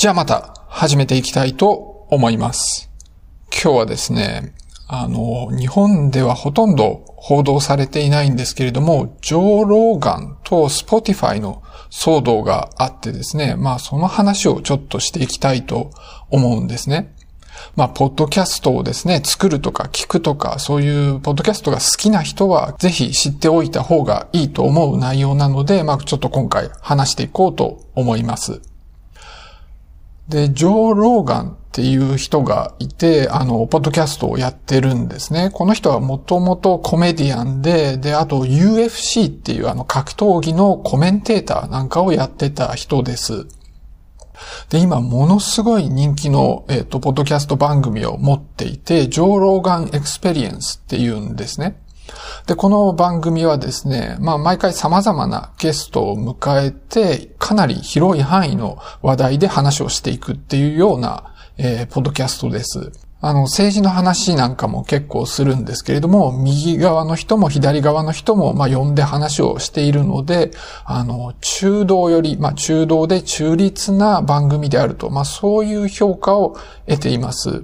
じゃあまた始めていきたいと思います。今日はですね、あの、日本ではほとんど報道されていないんですけれども、ジョー・ローガンと Spotify の騒動があってですね、まあその話をちょっとしていきたいと思うんですね。まあ、ポッドキャストをですね、作るとか聞くとか、そういうポッドキャストが好きな人は、ぜひ知っておいた方がいいと思う内容なので、まあ、ちょっと今回話していこうと思います。で、ジョー・ローガンっていう人がいて、あの、ポッドキャストをやってるんですね。この人はもともとコメディアンで、で、あと UFC っていうあの格闘技のコメンテーターなんかをやってた人です。で、今、ものすごい人気の、えっ、ー、と、ポッドキャスト番組を持っていて、ジョー・ローガン・エクスペリエンスっていうんですね。で、この番組はですね、まあ毎回様々なゲストを迎えて、かなり広い範囲の話題で話をしていくっていうような、えー、ポッドキャストです。あの、政治の話なんかも結構するんですけれども、右側の人も左側の人も、まあ、呼んで話をしているので、あの、中道より、まあ、中道で中立な番組であると、まあ、そういう評価を得ています。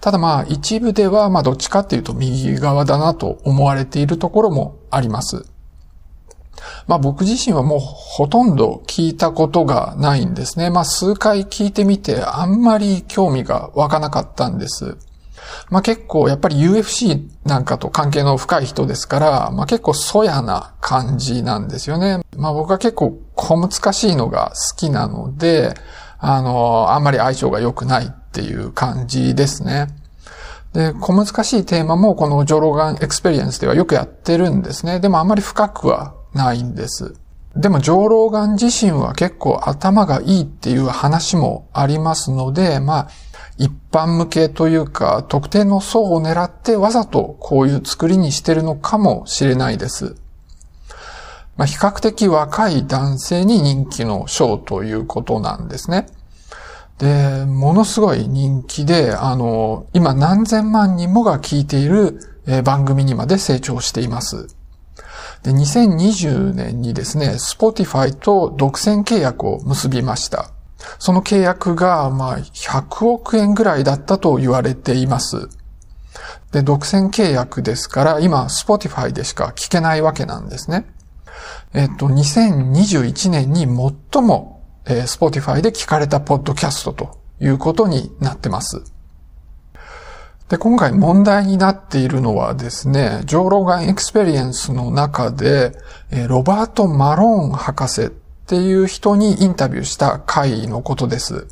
ただまあ一部ではまあどっちかっていうと右側だなと思われているところもあります。まあ僕自身はもうほとんど聞いたことがないんですね。まあ数回聞いてみてあんまり興味が湧かなかったんです。まあ結構やっぱり UFC なんかと関係の深い人ですから、まあ結構粗野な感じなんですよね。まあ僕は結構小難しいのが好きなので、あの、あんまり相性が良くないっていう感じですね。で、小難しいテーマもこのジョーローガンエクスペリエンスではよくやってるんですね。でもあんまり深くはないんです。でも、ジョーローガン自身は結構頭がいいっていう話もありますので、まあ、一般向けというか、特定の層を狙ってわざとこういう作りにしてるのかもしれないです。まあ、比較的若い男性に人気のショーということなんですね。で、ものすごい人気で、あの、今何千万人もが聞いている番組にまで成長しています。で、2020年にですね、Spotify と独占契約を結びました。その契約が、まあ、100億円ぐらいだったと言われています。で、独占契約ですから、今、Spotify でしか聞けないわけなんですね。えっと、2021年に最もえー、Spotify で聞かれたポッドキャストということになってます。で、今回問題になっているのはですね、ジョーローガンエクスペリエンスの中で、えー、ロバート・マローン博士っていう人にインタビューした回のことです。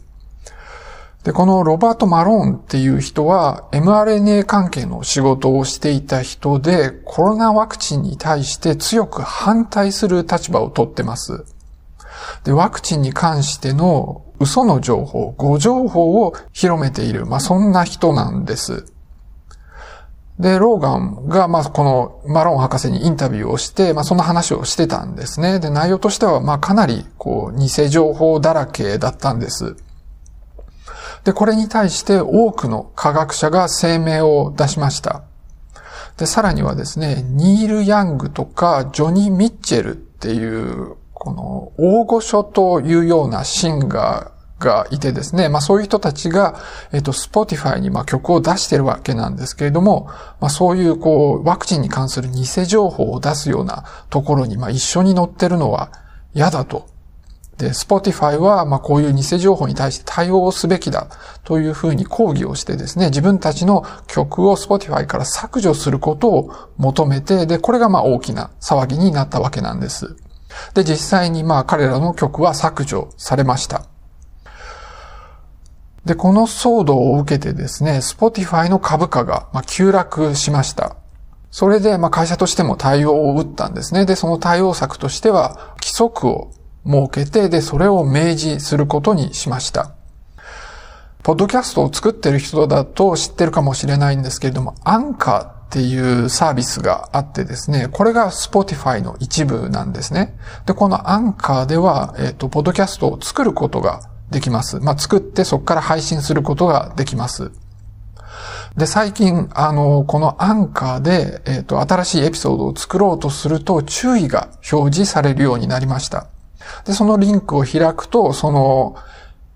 で、このロバート・マローンっていう人は mRNA 関係の仕事をしていた人でコロナワクチンに対して強く反対する立場をとってます。で、ワクチンに関しての嘘の情報、誤情報を広めている、まあ、そんな人なんです。で、ローガンが、まあ、このマロン博士にインタビューをして、まあ、そんな話をしてたんですね。で、内容としては、まあ、かなり、こう、偽情報だらけだったんです。で、これに対して多くの科学者が声明を出しました。で、さらにはですね、ニール・ヤングとかジョニー・ミッチェルっていうこの大御所というようなシンガーがいてですね、まあそういう人たちが、えっと、 Spotify にまあ曲を出してるわけなんですけれども、まあそういうこう、ワクチンに関する偽情報を出すようなところにまあ一緒に載ってるのは嫌だと。で、 Spotify はまあこういう偽情報に対して対応すべきだというふうに抗議をしてですね、自分たちの曲を Spotify から削除することを求めて、で、これがまあ大きな騒ぎになったわけなんです。で、実際にまあ彼らの曲は削除されました。で、この騒動を受けてですね、Spotify の株価がま急落しました。それでまあ会社としても対応を打ったんですね。で、その対応策としては規則を設けて、で、それを明示することにしました。ポッドキャストを作ってる人だと知ってるかもしれないんですけれども、アンカーっていうサービスがあってですね、これが Spotify の一部なんですね。で、このアンカーでは、えっ、ー、と、ポッドキャストを作ることができます。まあ、作ってそこから配信することができます。で、最近、あの、このアンカーで、えっ、ー、と、新しいエピソードを作ろうとすると注意が表示されるようになりました。で、そのリンクを開くと、その、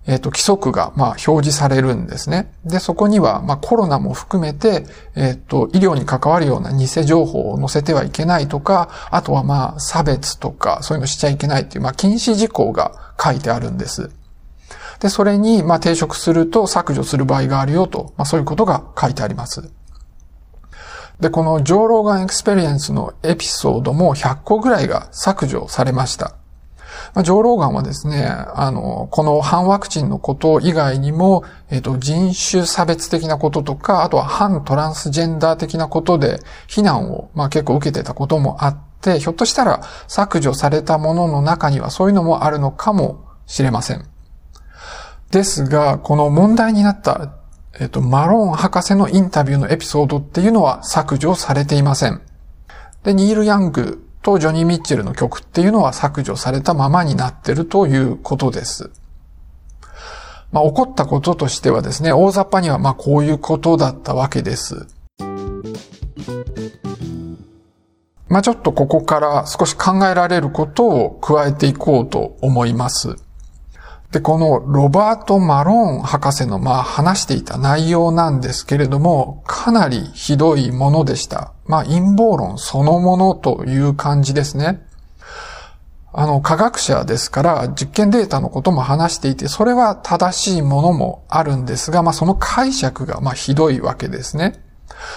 えっ、と、規則が、まあ、表示されるんですね。で、そこには、まあ、コロナも含めて、えっ、と、医療に関わるような偽情報を載せてはいけないとか、あとはまあ、差別とか、そういうのしちゃいけないっていう、まあ、禁止事項が書いてあるんです。で、それに、まあ、抵触すると削除する場合があるよと、まあ、そういうことが書いてあります。で、このジョーローガンエクスペリエンスのエピソードも100個ぐらいが削除されました。まあ、ジョーローガンはですね、あの、この反ワクチンのこと以外にも、えっ、と、人種差別的なこととか、あとは反トランスジェンダー的なことで、非難を、まあ、結構受けてたこともあって、ひょっとしたら削除されたものの中にはそういうのもあるのかもしれません。ですが、この問題になった、えっ、と、マローン博士のインタビューのエピソードっていうのは削除されていません。で、ニール・ヤングとジョニー・ミッチェルの曲っていうのは削除されたままになってるということです。まあ、起こったこととしてはですね、大雑把にはまあこういうことだったわけです。まあ、ちょっとここから少し考えられることを加えていこうと思います。で、このロバート・マローン博士のまあ話していた内容なんですけれども、かなりひどいものでした。まあ陰謀論そのものという感じですね。あの、科学者ですから実験データのことも話していて、それは正しいものもあるんですが、まあその解釈がまあひどいわけですね。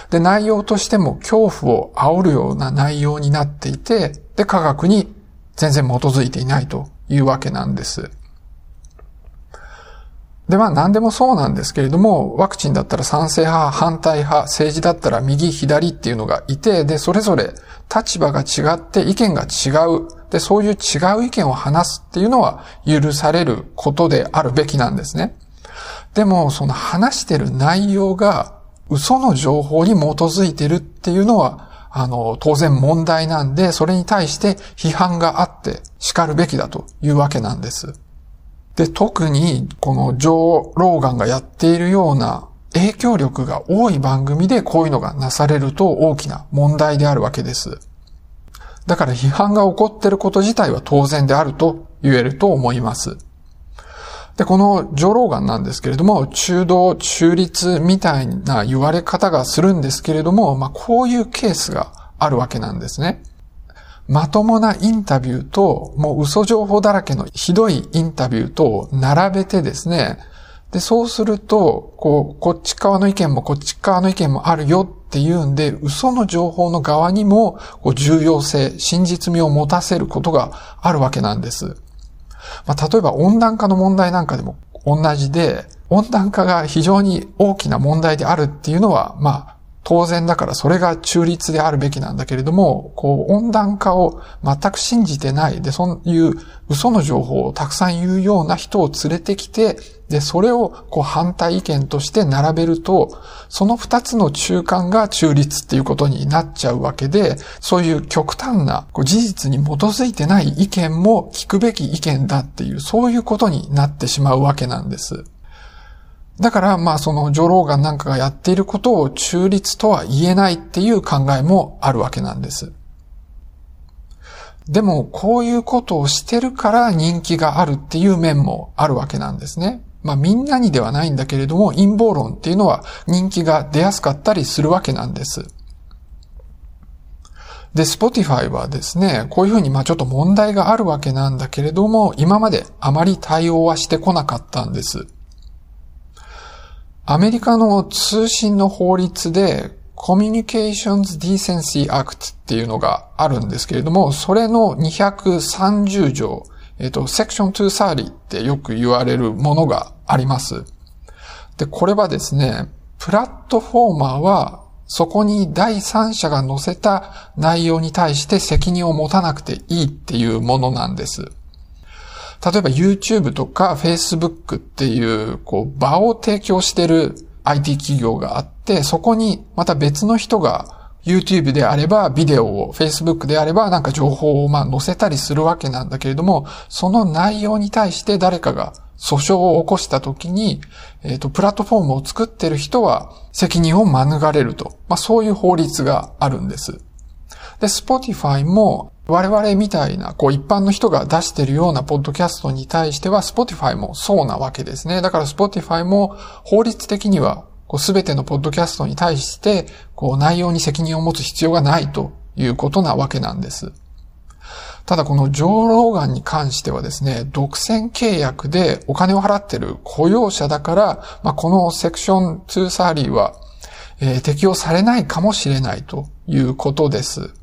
で、内容としても恐怖を煽るような内容になっていて、で、科学に全然基づいていないというわけなんです。で、まあ何でもそうなんですけれども、ワクチンだったら賛成派、反対派、政治だったら右、左っていうのがいて、で、それぞれ立場が違って意見が違う。で、そういう違う意見を話すっていうのは許されることであるべきなんですね。でも、その話してる内容が嘘の情報に基づいてるっていうのは、あの、当然問題なんで、それに対して批判があって叱るべきだというわけなんです。で、特にこのジョー・ローガンがやっているような影響力が多い番組でこういうのがなされると大きな問題であるわけです。だから批判が起こっていること自体は当然であると言えると思います。で、このジョー・ローガンなんですけれども、中道中立みたいな言われ方がするんですけれども、まあこういうケースがあるわけなんですね。まともなインタビューと、もう嘘情報だらけのひどいインタビューと並べてですね、で、そうすると、こう、こっち側の意見もこっち側の意見もあるよっていうんで、嘘の情報の側にも、こう、重要性、真実味を持たせることがあるわけなんです。まあ、例えば温暖化の問題なんかでも同じで、温暖化が非常に大きな問題であるっていうのは、まあ、当然だからそれが中立であるべきなんだけれども、こう温暖化を全く信じてない、で、そういう嘘の情報をたくさん言うような人を連れてきて、で、それをこう反対意見として並べると、その二つの中間が中立っていうことになっちゃうわけで、そういう極端なこう事実に基づいてない意見も聞くべき意見だっていう、そういうことになってしまうわけなんです。だから、まあそのジョローガンなんかがやっていることを中立とは言えないっていう考えもあるわけなんです。でも、こういうことをしてるから人気があるっていう面もあるわけなんですね。まあみんなにではないんだけれども、陰謀論っていうのは人気が出やすかったりするわけなんです。で、Spotify はですね、こういうふうにまあちょっと問題があるわけなんだけれども、今まであまり対応はしてこなかったんです。アメリカの通信の法律で Communications Decency Act っていうのがあるんですけれども、それの230条、えっ、と、Section 230ってよく言われるものがあります。で、これはですね、プラットフォーマーはそこに第三者が載せた内容に対して責任を持たなくていいっていうものなんです。例えば YouTube とか Facebook っていう、こう、場を提供してる IT 企業があって、そこにまた別の人が YouTube であればビデオを、Facebook であればなんか情報をまあ載せたりするわけなんだけれども、その内容に対して誰かが訴訟を起こしたときに、えっ、ー、と、プラットフォームを作ってる人は責任を免れると。まあそういう法律があるんです。で、Spotify も我々みたいな、こう一般の人が出してるようなポッドキャストに対しては、Spotify もそうなわけですね。だから Spotify も法律的には、すべてのポッドキャストに対して、こう内容に責任を持つ必要がないということなわけなんです。ただこのジョー・ローガンに関してはですね、独占契約でお金を払ってる雇用者だから、まあ、このセクション230は、えー、適用されないかもしれないということです。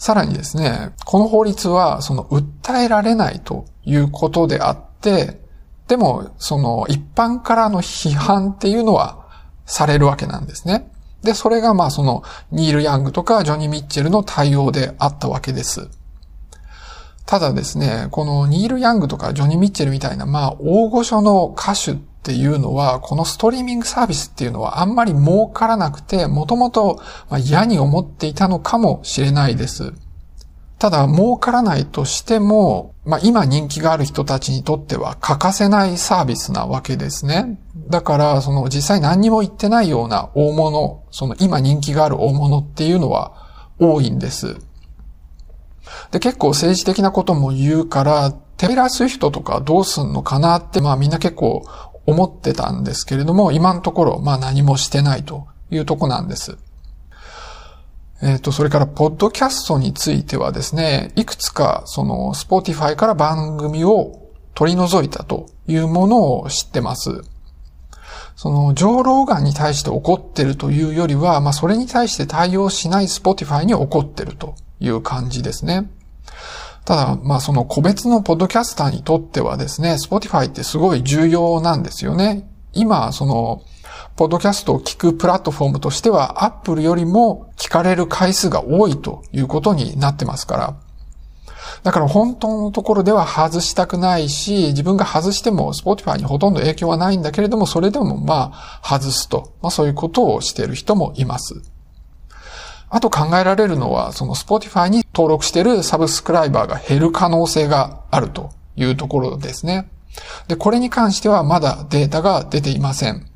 さらにですね、この法律は、その、訴えられないということであって、でも、その、一般からの批判っていうのはされるわけなんですね。で、それがまあそのニール・ヤングとかジョニー・ミッチェルの対応であったわけです。ただですね、このニール・ヤングとかジョニー・ミッチェルみたいなまあ大御所の歌手っっていうのは、このストリーミングサービスっていうのはあんまり儲からなくて、もともと嫌に思っていたのかもしれないです。ただ、儲からないとしても、まあ今人気がある人たちにとっては欠かせないサービスなわけですね。だから、その実際何にも言ってないような大物、その今人気がある大物っていうのは多いんです。で、結構政治的なことも言うから、テレラス人とかどうすんのかなって、まあみんな結構思ってたんですけれども、今のところ、まあ何もしてないというとこなんです。えっ、ー、と、それから、ポッドキャストについてはですね、いくつか、その、 Spotify から番組を取り除いたというものを知ってます。その、ジョーローガンに対して怒ってるというよりは、まあ、それに対して対応しない Spotify に怒ってるという感じですね。ただ、まあ、その個別のポッドキャスターにとってはですね、 Spotify ってすごい重要なんですよね。今、その、ポッドキャストを聞くプラットフォームとしては、アップルよりも聞かれる回数が多いということになってますから。だから本当のところでは外したくないし、自分が外しても Spotify にほとんど影響はないんだけれども、それでもまあ外すと。まあそういうことをしている人もいます。あと考えられるのは、その Spotify に登録しているサブスクライバーが減る可能性があるというところですね。で、これに関してはまだデータが出ていません。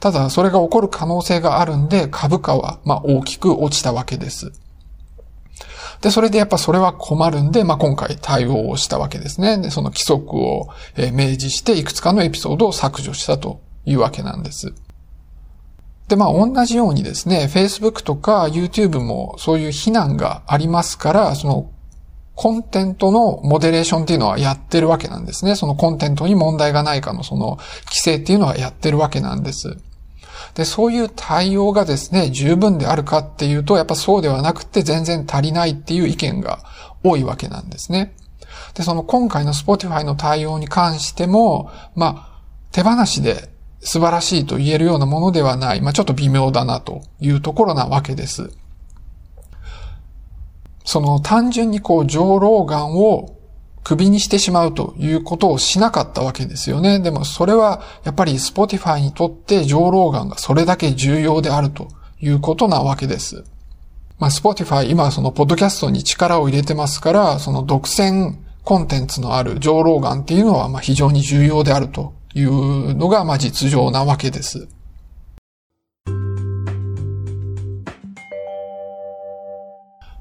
ただ、それが起こる可能性があるんで、株価は、ま、大きく落ちたわけです。で、それでやっぱそれは困るんで、まあ、今回対応をしたわけですね。で、その規則を、明示して、いくつかのエピソードを削除したというわけなんです。で、まあ、同じようにですね、Facebook とか YouTube もそういう非難がありますから、そのコンテントのモデレーションっていうのはやってるわけなんですね。そのコンテントに問題がないかのその規制っていうのはやってるわけなんです。で、そういう対応がですね、十分であるかっていうと、やっぱそうではなくて全然足りないっていう意見が多いわけなんですね。で、その今回の Spotify の対応に関しても、まあ、手放しで素晴らしいと言えるようなものではない。まあ、ちょっと微妙だなというところなわけです。その単純にこう、上老眼を首にしてしまうということをしなかったわけですよね。でもそれはやっぱり Spotify にとって上老眼がそれだけ重要であるということなわけです。まあ Spotify 今そのポッドキャストに力を入れてますから、その独占コンテンツのあるジョーローガンっていうのはまあ非常に重要であるというのがまあ実情なわけです。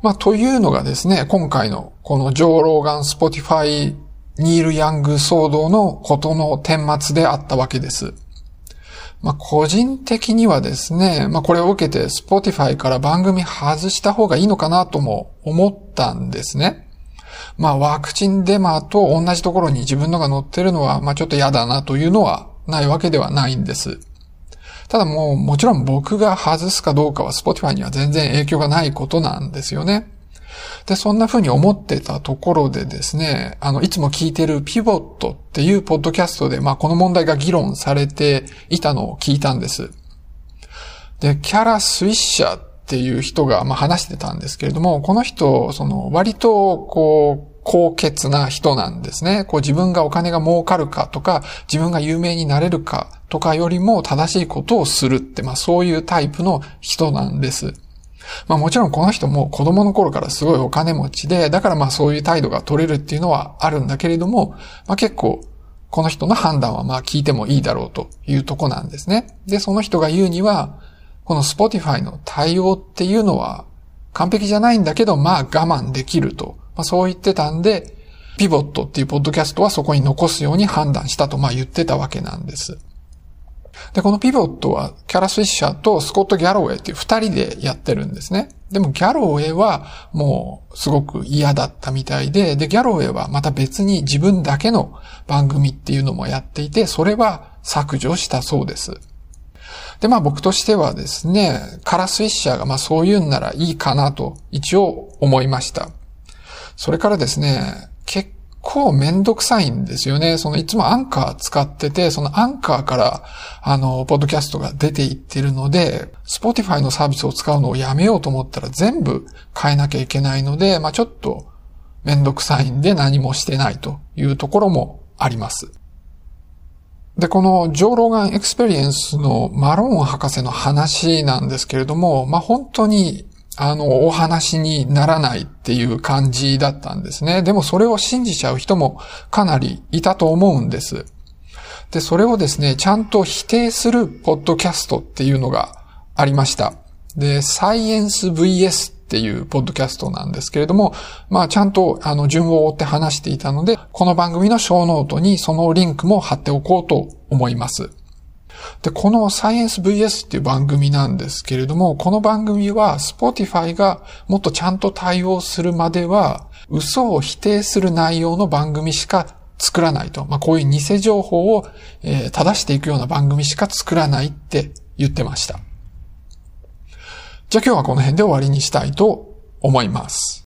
まあ、というのがですね、今回のこのジョー・ローガン・ Spotify・ニール・ヤング騒動のことの顛末であったわけです。まあ、個人的にはですね、まあ、これを受けて Spotify から番組外した方がいいのかなとも思ったんですね。まあ、ワクチンデマと同じところに自分のが載ってるのは、まあ、ちょっと嫌だなというのはないわけではないんです。ただもう、もちろん僕が外すかどうかは Spotify には全然影響がないことなんですよね。で、そんな風に思ってたところでですね、あの、いつも聞いてるピボットっていうポッドキャストで、まあ、この問題が議論されていたのを聞いたんです。で、キャラ・スイッシャーっていう人が、まあ、話してたんですけれども、この人、その、割と、こう、高潔な人なんですね。こう自分がお金が儲かるかとか、自分が有名になれるかとかよりも正しいことをするって、まあそういうタイプの人なんです。まあもちろんこの人も子供の頃からすごいお金持ちで、だからまあそういう態度が取れるっていうのはあるんだけれども、まあ結構この人の判断はまあ聞いてもいいだろうというとこなんですね。で、その人が言うには、この Spotify の対応っていうのは、完璧じゃないんだけど、まあ我慢できると。まあそう言ってたんで、ピボットっていうポッドキャストはそこに残すように判断したと、まあ言ってたわけなんです。で、このピボットはキャラ・スイッシャーとスコット・ギャロウェイっていう二人でやってるんですね。でもギャロウェイはもうすごく嫌だったみたいで、で、ギャロウェイはまた別に自分だけの番組っていうのもやっていて、それは削除したそうです。で、まあ僕としてはですね、カラスイッシャーがまあそういうんならいいかなと一応思いました。それからですね、結構めんどくさいんですよね。そのいつもアンカー使ってて、そのアンカーから、あの、ポッドキャストが出ていってるので、Spotify のサービスを使うのをやめようと思ったら全部変えなきゃいけないので、まあちょっとめんどくさいんで何もしてないというところもあります。で、このジョー・ローガン・エクスペリエンスのマローン博士の話なんですけれども、まあ本当にあの、お話にならないっていう感じだったんですね。でもそれを信じちゃう人もかなりいたと思うんです。で、それをですね、ちゃんと否定するポッドキャストっていうのがありました。で、サイエンス VS っていうポッドキャストなんですけれども、まあちゃんとあの順を追って話していたので、この番組のショーノートにそのリンクも貼っておこうと思います。で、このサイエンス VS っていう番組なんですけれども、この番組は Spotify がもっとちゃんと対応するまでは、嘘を否定する内容の番組しか作らないと。まあ、こういう偽情報を、えー、正していくような番組しか作らないって言ってました。じゃあ今日はこの辺で終わりにしたいと思います。